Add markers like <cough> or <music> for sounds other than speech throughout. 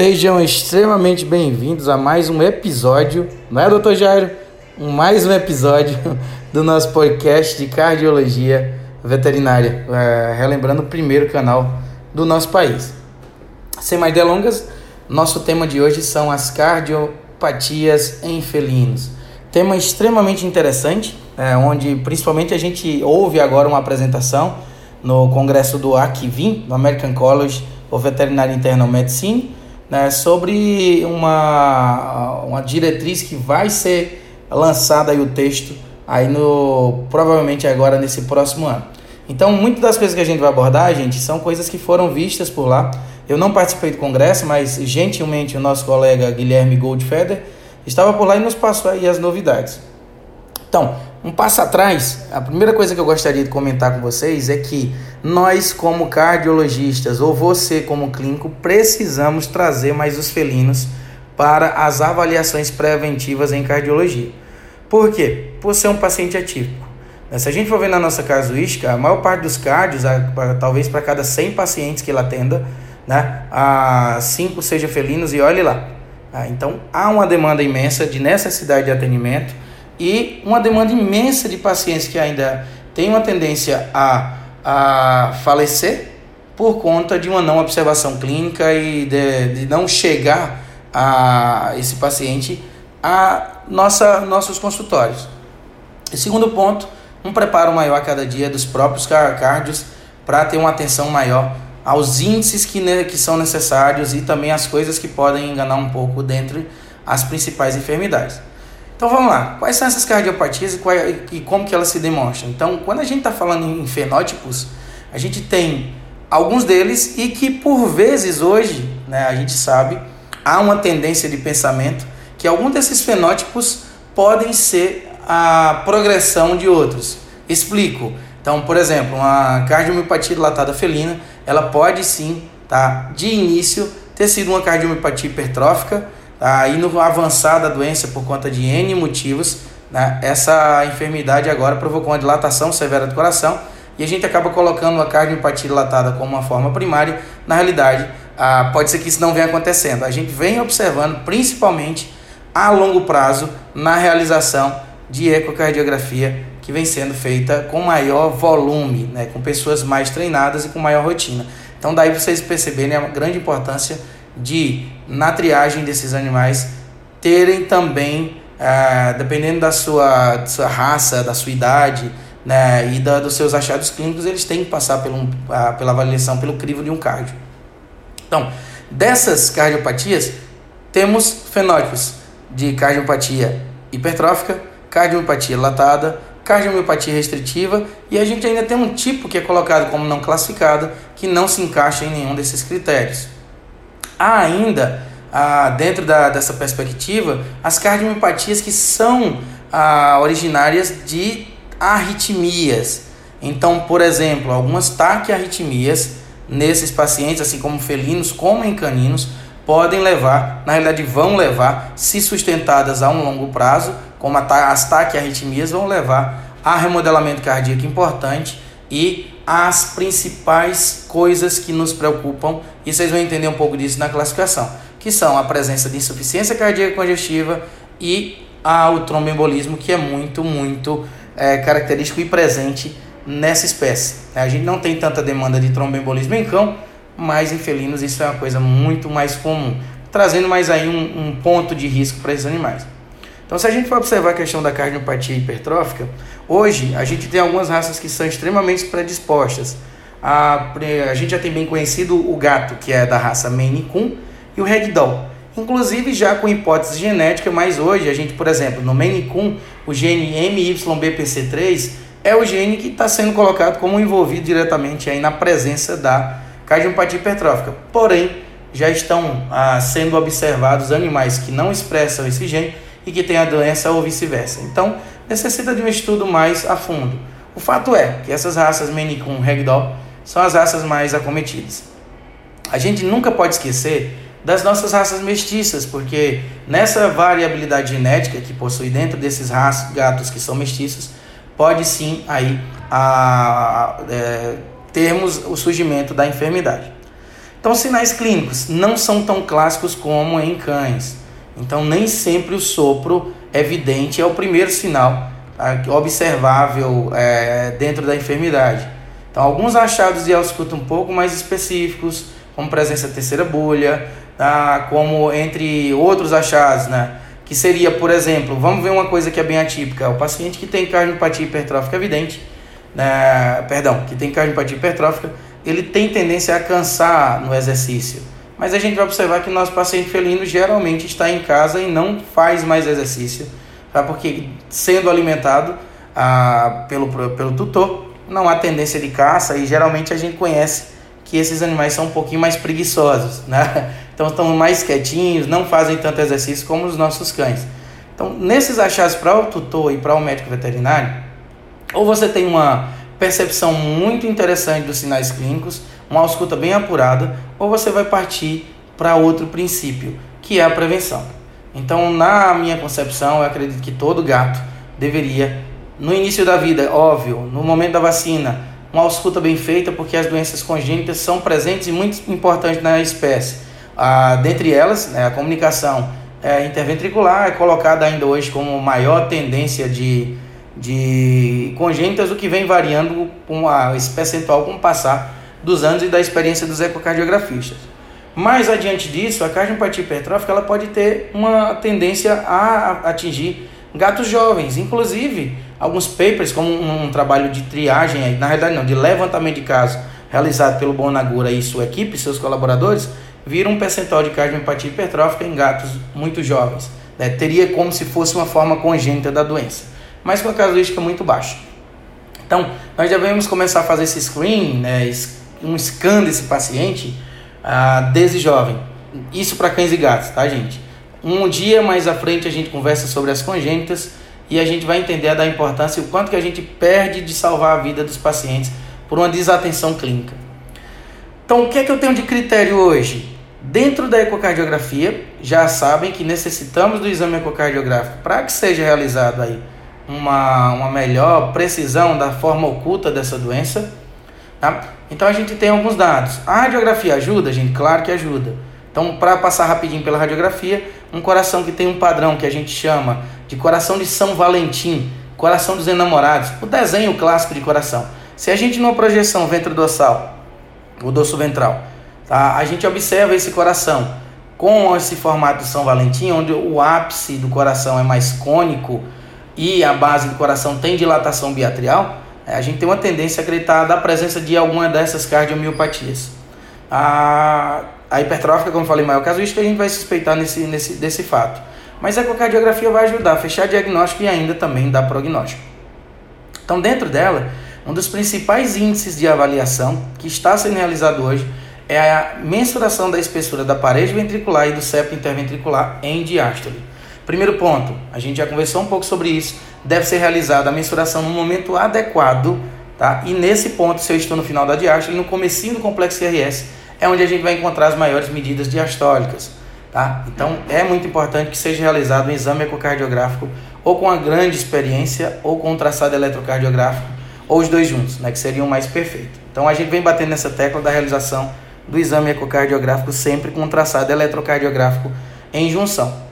Sejam extremamente bem-vindos a mais um episódio, não é, doutor Jairo? Mais um episódio <laughs> do nosso podcast de cardiologia veterinária, é, relembrando o primeiro canal do nosso país. Sem mais delongas, nosso tema de hoje são as cardiopatias em felinos. Tema extremamente interessante, é, onde principalmente a gente ouve agora uma apresentação no congresso do ACVIM, do American College of Veterinary Internal Medicine, né, sobre uma, uma diretriz que vai ser lançada aí o texto aí no provavelmente agora nesse próximo ano. Então, muitas das coisas que a gente vai abordar, gente, são coisas que foram vistas por lá. Eu não participei do congresso, mas gentilmente o nosso colega Guilherme Goldfeder estava por lá e nos passou aí as novidades. Então, um passo atrás, a primeira coisa que eu gostaria de comentar com vocês é que nós, como cardiologistas, ou você, como clínico, precisamos trazer mais os felinos para as avaliações preventivas em cardiologia. Por quê? Por ser um paciente atípico. Se a gente for ver na nossa casuística, a maior parte dos cardios, talvez para cada 100 pacientes que ele atenda, né, a 5 sejam felinos e olhe lá. Ah, então há uma demanda imensa de necessidade de atendimento e uma demanda imensa de pacientes que ainda têm uma tendência a, a falecer por conta de uma não observação clínica e de, de não chegar a esse paciente a nossa, nossos consultórios. E segundo ponto, um preparo maior a cada dia dos próprios cardios para ter uma atenção maior aos índices que, que são necessários e também as coisas que podem enganar um pouco dentre as principais enfermidades. Então vamos lá, quais são essas cardiopatias e, qual, e como que elas se demonstram? Então, quando a gente está falando em fenótipos, a gente tem alguns deles e que por vezes hoje, né, a gente sabe, há uma tendência de pensamento que alguns desses fenótipos podem ser a progressão de outros. Explico. Então, por exemplo, uma cardiomiopatia dilatada felina, ela pode sim, tá, de início, ter sido uma cardiomiopatia hipertrófica, Aí no avançar da doença por conta de N motivos, né, essa enfermidade agora provocou uma dilatação severa do coração e a gente acaba colocando a cardiopatia dilatada como uma forma primária. Na realidade, ah, pode ser que isso não venha acontecendo. A gente vem observando, principalmente a longo prazo, na realização de ecocardiografia que vem sendo feita com maior volume, né, com pessoas mais treinadas e com maior rotina. Então, daí vocês perceberem a grande importância de, na triagem desses animais, terem também, ah, dependendo da sua, da sua raça, da sua idade né, e da, dos seus achados clínicos, eles têm que passar pelo, pela avaliação, pelo crivo de um cardio. Então, dessas cardiopatias, temos fenótipos de cardiopatia hipertrófica, cardiomiopatia latada, cardiomiopatia restritiva e a gente ainda tem um tipo que é colocado como não classificado que não se encaixa em nenhum desses critérios. Há ainda, ah, dentro da, dessa perspectiva, as cardiomiopatias que são ah, originárias de arritmias. Então, por exemplo, algumas taquiarritmias nesses pacientes, assim como felinos, como em caninos, podem levar, na realidade vão levar, se sustentadas a um longo prazo, como as taquiarritmias, vão levar a remodelamento cardíaco importante e as principais coisas que nos preocupam, e vocês vão entender um pouco disso na classificação, que são a presença de insuficiência cardíaca congestiva e a, o tromboembolismo, que é muito, muito é, característico e presente nessa espécie. A gente não tem tanta demanda de tromboembolismo em cão, mas em felinos isso é uma coisa muito mais comum, trazendo mais aí um, um ponto de risco para esses animais. Então, se a gente for observar a questão da cardiopatia hipertrófica, hoje a gente tem algumas raças que são extremamente predispostas. A, a gente já tem bem conhecido o gato, que é da raça Maine Coon, e o Ragdoll. Inclusive já com hipótese genética, mas hoje a gente, por exemplo, no Maine Coon, o gene MYBPC3 é o gene que está sendo colocado como envolvido diretamente aí na presença da cardiopatia hipertrófica. Porém, já estão ah, sendo observados animais que não expressam esse gene e que tem a doença ou vice-versa. Então, necessita de um estudo mais a fundo. O fato é que essas raças Coon Ragdoll são as raças mais acometidas. A gente nunca pode esquecer das nossas raças mestiças, porque nessa variabilidade genética que possui dentro desses raças, gatos que são mestiços, pode sim aí a, é, termos o surgimento da enfermidade. Então, sinais clínicos não são tão clássicos como em cães. Então, nem sempre o sopro evidente é o primeiro sinal tá? observável é, dentro da enfermidade. Então, alguns achados de ausculto um pouco mais específicos, como presença de terceira bolha, tá? como entre outros achados, né? que seria, por exemplo, vamos ver uma coisa que é bem atípica, o paciente que tem cardiopatia hipertrófica evidente, né? perdão, que tem cardiopatia hipertrófica, ele tem tendência a cansar no exercício. Mas a gente vai observar que nosso paciente felino geralmente está em casa e não faz mais exercício, tá? porque sendo alimentado ah, pelo, pelo tutor, não há tendência de caça e geralmente a gente conhece que esses animais são um pouquinho mais preguiçosos, né? <laughs> Então estão mais quietinhos, não fazem tanto exercício como os nossos cães. Então, nesses achados para o tutor e para o médico veterinário, ou você tem uma percepção muito interessante dos sinais clínicos, uma ausculta bem apurada, ou você vai partir para outro princípio, que é a prevenção. Então, na minha concepção, eu acredito que todo gato deveria, no início da vida, óbvio, no momento da vacina, uma ausculta bem feita, porque as doenças congênitas são presentes e muito importantes na espécie. Ah, dentre elas, né, a comunicação é, interventricular é colocada ainda hoje como maior tendência de de congênitas, o que vem variando com a, esse percentual com o passar dos anos e da experiência dos ecocardiografistas. Mais adiante disso, a cardiopatia hipertrófica ela pode ter uma tendência a atingir gatos jovens, inclusive alguns papers, como um, um trabalho de triagem, na realidade não, de levantamento de casos realizado pelo Bonagura e sua equipe, seus colaboradores, viram um percentual de cardiopatia hipertrófica em gatos muito jovens. Né? Teria como se fosse uma forma congênita da doença mas com a casuística muito baixa. Então, nós devemos começar a fazer esse screen, né, um scan desse paciente ah, desde jovem. Isso para cães e gatos, tá, gente? Um dia mais à frente a gente conversa sobre as congênitas e a gente vai entender da importância e o quanto que a gente perde de salvar a vida dos pacientes por uma desatenção clínica. Então, o que é que eu tenho de critério hoje? Dentro da ecocardiografia, já sabem que necessitamos do exame ecocardiográfico para que seja realizado aí uma, uma melhor precisão da forma oculta dessa doença. Tá? Então a gente tem alguns dados. A radiografia ajuda, gente? Claro que ajuda. Então, para passar rapidinho pela radiografia, um coração que tem um padrão que a gente chama de coração de São Valentim, coração dos enamorados, o desenho clássico de coração. Se a gente numa projeção ventrodorsal, o dorso ventral, tá? a gente observa esse coração com esse formato de São Valentim, onde o ápice do coração é mais cônico, e a base do coração tem dilatação biatrial, é, a gente tem uma tendência a acreditar da presença de alguma dessas cardiomiopatias. A, a hipertrófica, como falei, maior casuística, a gente vai suspeitar nesse, nesse, desse fato. Mas a ecocardiografia vai ajudar a fechar diagnóstico e ainda também dar prognóstico. Então, dentro dela, um dos principais índices de avaliação que está sendo realizado hoje é a mensuração da espessura da parede ventricular e do septo interventricular em diástole. Primeiro ponto, a gente já conversou um pouco sobre isso, deve ser realizada a mensuração no momento adequado, tá? E nesse ponto, se eu estou no final da diástole, no comecinho do complexo CRS, é onde a gente vai encontrar as maiores medidas diastólicas, tá? Então, é muito importante que seja realizado um exame ecocardiográfico ou com uma grande experiência ou com um traçado eletrocardiográfico ou os dois juntos, né, que seriam mais perfeito. Então, a gente vem batendo nessa tecla da realização do exame ecocardiográfico sempre com um traçado eletrocardiográfico em junção.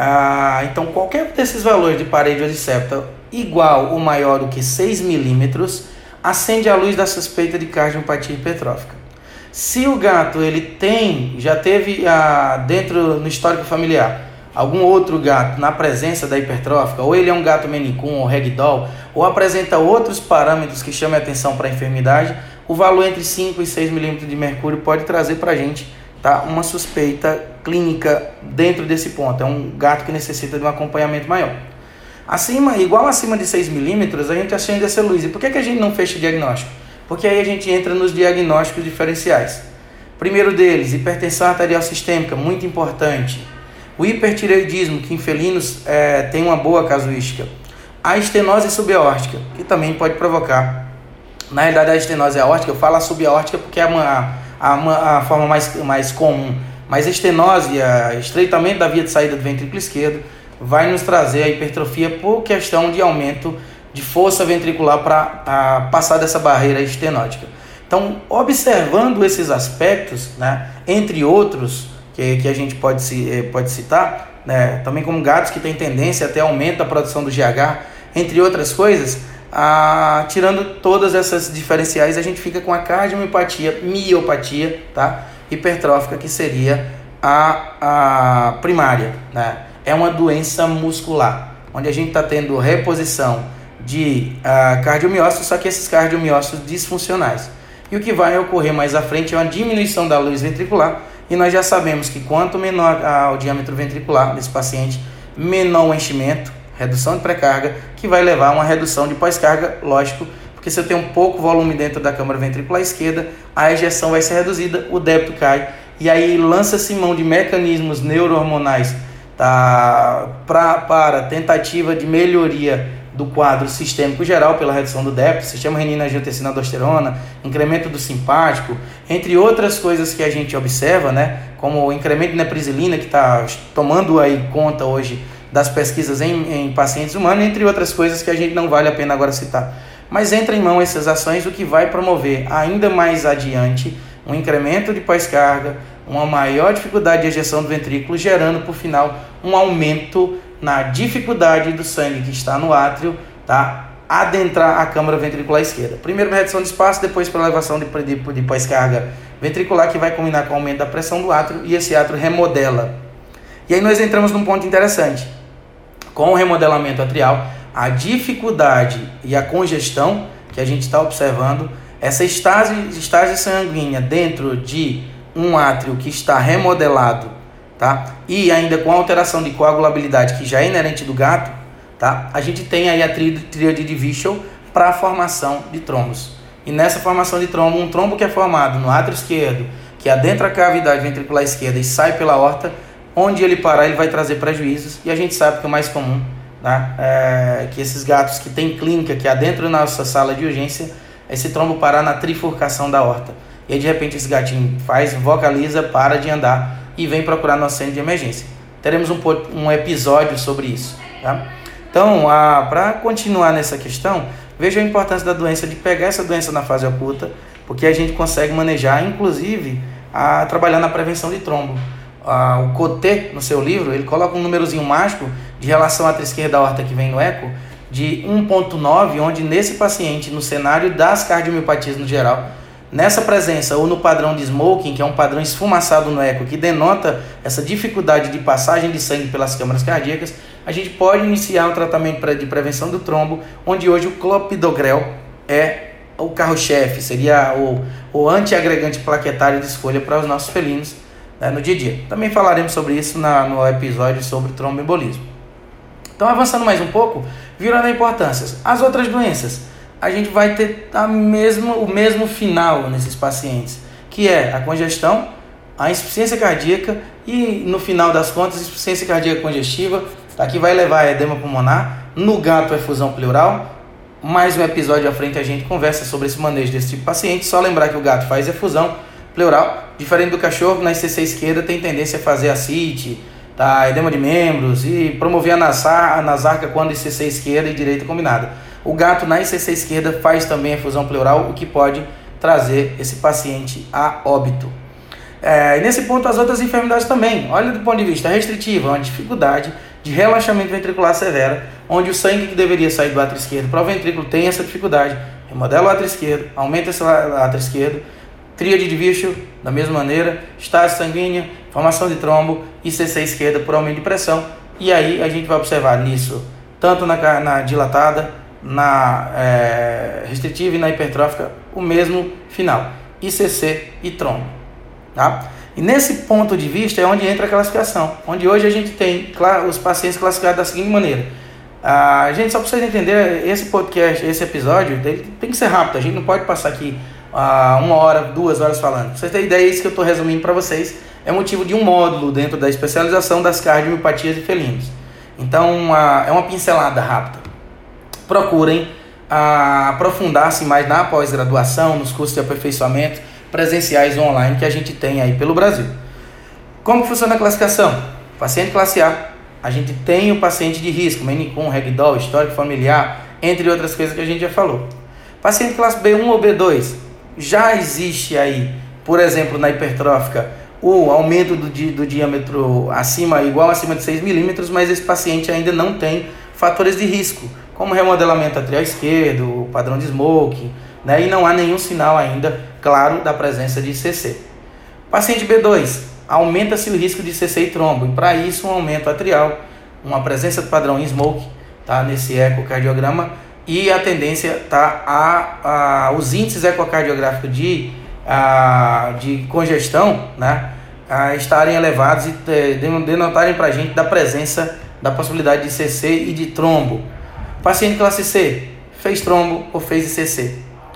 Ah, então, qualquer desses valores de parede ou de septa igual ou maior do que 6 milímetros acende a luz da suspeita de cardiopatia hipertrófica. Se o gato ele tem, já teve ah, dentro no histórico familiar algum outro gato na presença da hipertrófica, ou ele é um gato menicum ou ragdoll, ou apresenta outros parâmetros que chamem atenção para a enfermidade, o valor entre 5 e 6 milímetros de mercúrio pode trazer para a gente tá, uma suspeita clínica dentro desse ponto. É um gato que necessita de um acompanhamento maior. Acima, igual acima de 6 milímetros, a gente acende essa luz. E por que, que a gente não fecha o diagnóstico? Porque aí a gente entra nos diagnósticos diferenciais. Primeiro deles, hipertensão arterial sistêmica, muito importante. O hipertireoidismo, que em felinos é, tem uma boa casuística. A estenose subaórtica, que também pode provocar. Na realidade, a estenose aórtica, eu falo a subaórtica porque é uma a, a forma mais, mais comum. Mas a estenose, a estreitamento da via de saída do ventrículo esquerdo, vai nos trazer a hipertrofia por questão de aumento de força ventricular para passar dessa barreira estenótica. Então, observando esses aspectos, né, entre outros que, que a gente pode, eh, pode citar, né, também como gatos que têm tendência até aumento da produção do GH, entre outras coisas, ah, tirando todas essas diferenciais, a gente fica com a cardiomiopatia, miopatia, tá? hipertrófica, que seria a, a primária. Né? É uma doença muscular, onde a gente está tendo reposição de uh, cardiomiócitos, só que esses cardiomiócitos disfuncionais. E o que vai ocorrer mais à frente é uma diminuição da luz ventricular, e nós já sabemos que quanto menor o diâmetro ventricular desse paciente, menor o enchimento, redução de pré-carga, que vai levar a uma redução de pós-carga, lógico, porque se eu tenho um pouco volume dentro da câmara ventricular esquerda, a ejeção vai ser reduzida, o débito cai, e aí lança-se mão de mecanismos neurohormonais tá, pra, para tentativa de melhoria do quadro sistêmico geral pela redução do débito, sistema renina angiotensina aldosterona, incremento do simpático, entre outras coisas que a gente observa, né, como o incremento de neprisilina que está tomando aí conta hoje das pesquisas em, em pacientes humanos, entre outras coisas que a gente não vale a pena agora citar. Mas entra em mão essas ações, o que vai promover ainda mais adiante um incremento de pós-carga, uma maior dificuldade de ejeção do ventrículo, gerando por final um aumento na dificuldade do sangue que está no átrio, tá? adentrar a câmara ventricular esquerda. Primeiro redução de espaço, depois para elevação de, de, de pós-carga ventricular, que vai combinar com o aumento da pressão do átrio, e esse átrio remodela. E aí nós entramos num ponto interessante. Com o remodelamento atrial, a dificuldade e a congestão que a gente está observando, essa estase, estase sanguínea dentro de um átrio que está remodelado, tá? E ainda com alteração de coagulabilidade que já é inerente do gato, tá? A gente tem aí a tríade de Vichel para a formação de trombos. E nessa formação de trombo, um trombo que é formado no átrio esquerdo, que adentra a cavidade ventricular esquerda e sai pela horta, onde ele parar, ele vai trazer prejuízos. E a gente sabe que o mais comum, né, é que esses gatos que têm clínica, que adentram na nossa sala de urgência, esse trombo parar na trifurcação da horta. E aí, de repente, esse gatinho faz, vocaliza, para de andar e vem procurar nosso centro de emergência. Teremos um, um episódio sobre isso. Tá? Então, para continuar nessa questão, veja a importância da doença, de pegar essa doença na fase oculta, porque a gente consegue manejar, inclusive, a trabalhar na prevenção de trombo. O Coté, no seu livro, ele coloca um númerozinho mágico de relação à esquerda da horta que vem no eco, de 1.9, onde nesse paciente, no cenário das cardiomiopatias no geral, nessa presença ou no padrão de smoking, que é um padrão esfumaçado no eco, que denota essa dificuldade de passagem de sangue pelas câmaras cardíacas, a gente pode iniciar um tratamento de prevenção do trombo, onde hoje o clopidogrel é o carro-chefe, seria o, o antiagregante plaquetário de escolha para os nossos felinos né, no dia a dia. Também falaremos sobre isso na, no episódio sobre tromboembolismo. Então, avançando mais um pouco, viram a importância. As outras doenças, a gente vai ter a mesma, o mesmo final nesses pacientes, que é a congestão, a insuficiência cardíaca e, no final das contas, insuficiência cardíaca congestiva, tá? que vai levar a edema pulmonar. No gato, é fusão pleural. Mais um episódio à frente a gente conversa sobre esse manejo desse tipo de paciente. Só lembrar que o gato faz efusão pleural, diferente do cachorro, na ICC esquerda tem tendência a fazer ascite, tá? edema de membros e promover a nasar, a nasarca quando ICC esquerda e direita combinada. O gato na ICC esquerda faz também efusão pleural, o que pode trazer esse paciente a óbito. É, e nesse ponto, as outras enfermidades também. Olha do ponto de vista restritivo, uma dificuldade de relaxamento ventricular severa, onde o sangue que deveria sair do átrio esquerdo para o ventrículo tem essa dificuldade. Remodela o átrio esquerdo, aumenta esse átrio esquerdo, tríade de Virchow, da mesma maneira, estase sanguínea, formação de trombo e CC esquerda por aumento de pressão. E aí a gente vai observar nisso, tanto na, na dilatada na é, restritiva e na hipertrófica o mesmo final, ICC e trombo. Tá? E nesse ponto de vista é onde entra a classificação, onde hoje a gente tem os pacientes classificados da seguinte maneira. A gente só precisa entender esse podcast, esse episódio, tem que ser rápido, a gente não pode passar aqui uh, uma hora, duas horas falando. Pra vocês terem ideia, é isso que eu estou resumindo para vocês é motivo de um módulo dentro da especialização das cardiomiopatias e felinos. Então, uh, é uma pincelada rápida procurem ah, aprofundar-se mais na pós-graduação, nos cursos de aperfeiçoamento presenciais ou online que a gente tem aí pelo Brasil. Como funciona a classificação? Paciente classe A, a gente tem o paciente de risco, Menicum, Regdol, histórico familiar, entre outras coisas que a gente já falou. Paciente classe B1 ou B2, já existe aí, por exemplo, na hipertrófica, o aumento do, di, do diâmetro acima, igual acima de 6 milímetros, mas esse paciente ainda não tem fatores de risco, como remodelamento atrial esquerdo, padrão de smoke, né? e não há nenhum sinal ainda claro da presença de CC. Paciente B2, aumenta-se o risco de CC e trombo, e para isso um aumento atrial, uma presença de padrão em smoke, tá? nesse ecocardiograma, e a tendência tá a, a os índices ecocardiográficos de, a, de congestão né, a estarem elevados e é, denotarem para a gente da presença da possibilidade de CC e de trombo. Paciente classe C fez trombo ou fez ICC.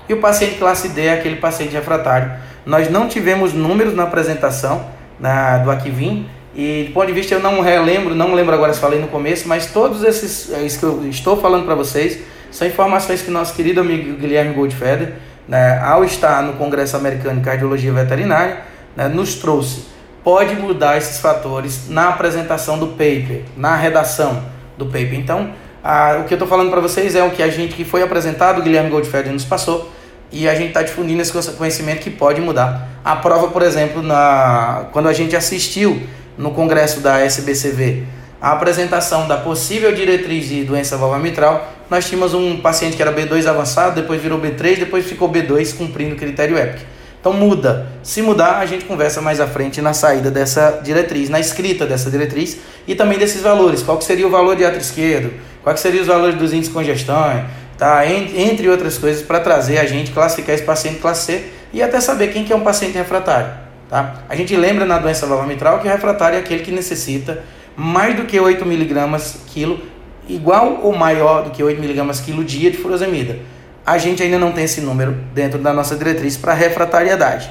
E o paciente classe D é aquele paciente refratário. Nós não tivemos números na apresentação na, do Aquivim, e do ponto de vista eu não relembro, não lembro agora se falei no começo, mas todos esses é isso que eu estou falando para vocês são informações que nosso querido amigo Guilherme Goldfeder, né, ao estar no Congresso Americano de Cardiologia Veterinária, né, nos trouxe. Pode mudar esses fatores na apresentação do paper, na redação do paper. Então, a, o que eu estou falando para vocês é o que a gente que foi apresentado, o Guilherme Goldfeder nos passou, e a gente está difundindo esse conhecimento que pode mudar. A prova, por exemplo, na, quando a gente assistiu no congresso da SBCV a apresentação da possível diretriz de doença valva mitral, nós tínhamos um paciente que era B2 avançado, depois virou B3, depois ficou B2 cumprindo o critério EPIC. Então muda. Se mudar, a gente conversa mais à frente na saída dessa diretriz, na escrita dessa diretriz e também desses valores. Qual que seria o valor de ato esquerdo? Quais seriam os valores dos índices de congestão? Tá? Entre outras coisas, para trazer a gente, classificar esse paciente classe C e até saber quem que é um paciente refratário. Tá? A gente lembra na doença valva mitral que o refratário é aquele que necessita mais do que 8 mg quilo, igual ou maior do que 8 mg quilo dia de furosemida. A gente ainda não tem esse número dentro da nossa diretriz para refratariedade.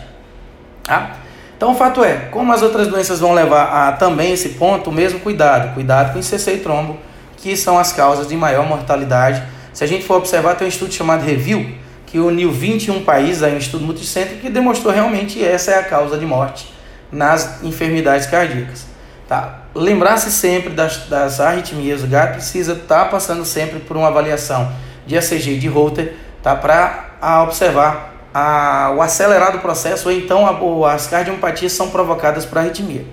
Tá? Então o fato é, como as outras doenças vão levar a também esse ponto, o mesmo cuidado. Cuidado com ICC e trombo, que são as causas de maior mortalidade. Se a gente for observar, tem um estudo chamado Review, que uniu 21 países, aí um estudo multicêntrico, que demonstrou realmente essa é a causa de morte nas enfermidades cardíacas. Tá? Lembrar-se sempre das, das arritmias, o gato precisa estar tá passando sempre por uma avaliação de ECG de Holter tá? para observar a, o acelerado processo ou então a, as cardiompatias são provocadas por arritmia.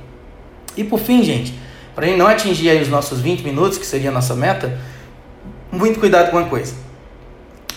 E por fim, gente, para não atingir os nossos 20 minutos, que seria a nossa meta, muito cuidado com uma coisa.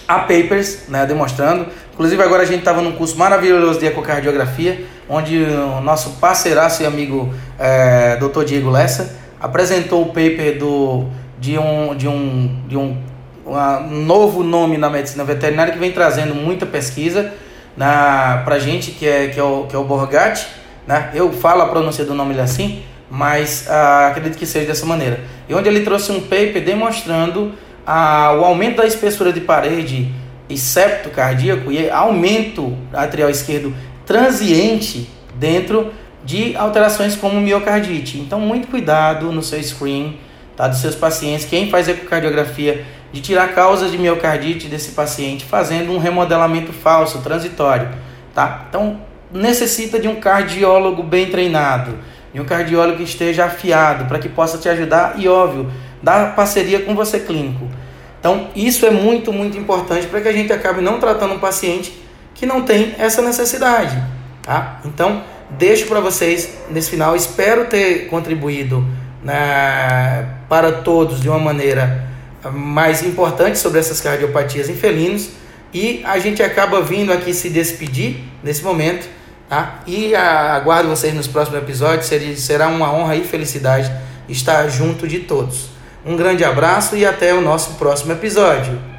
Há papers né, demonstrando, inclusive agora a gente estava num curso maravilhoso de ecocardiografia, onde o nosso parceiraço e amigo é, Dr. Diego Lessa apresentou o paper do, de, um, de, um, de um, um novo nome na medicina veterinária que vem trazendo muita pesquisa para a gente, que é, que é o, que é o Borgatti. Né? Eu falo a pronúncia do nome assim, mas ah, acredito que seja dessa maneira. E onde ele trouxe um paper demonstrando ah, o aumento da espessura de parede e septo cardíaco e aumento atrial esquerdo transiente dentro de alterações como miocardite. Então, muito cuidado no seu screen tá, dos seus pacientes. Quem faz ecocardiografia, de tirar causas de miocardite desse paciente, fazendo um remodelamento falso, transitório. Tá? Então, necessita de um cardiólogo bem treinado, de um cardiólogo que esteja afiado, para que possa te ajudar e, óbvio, dar parceria com você clínico. Então, isso é muito, muito importante para que a gente acabe não tratando um paciente que não tem essa necessidade, tá? Então, deixo para vocês nesse final, espero ter contribuído né, para todos de uma maneira mais importante sobre essas cardiopatias em felinos e a gente acaba vindo aqui se despedir nesse momento, tá? E aguardo vocês nos próximos episódios, será uma honra e felicidade estar junto de todos. Um grande abraço e até o nosso próximo episódio.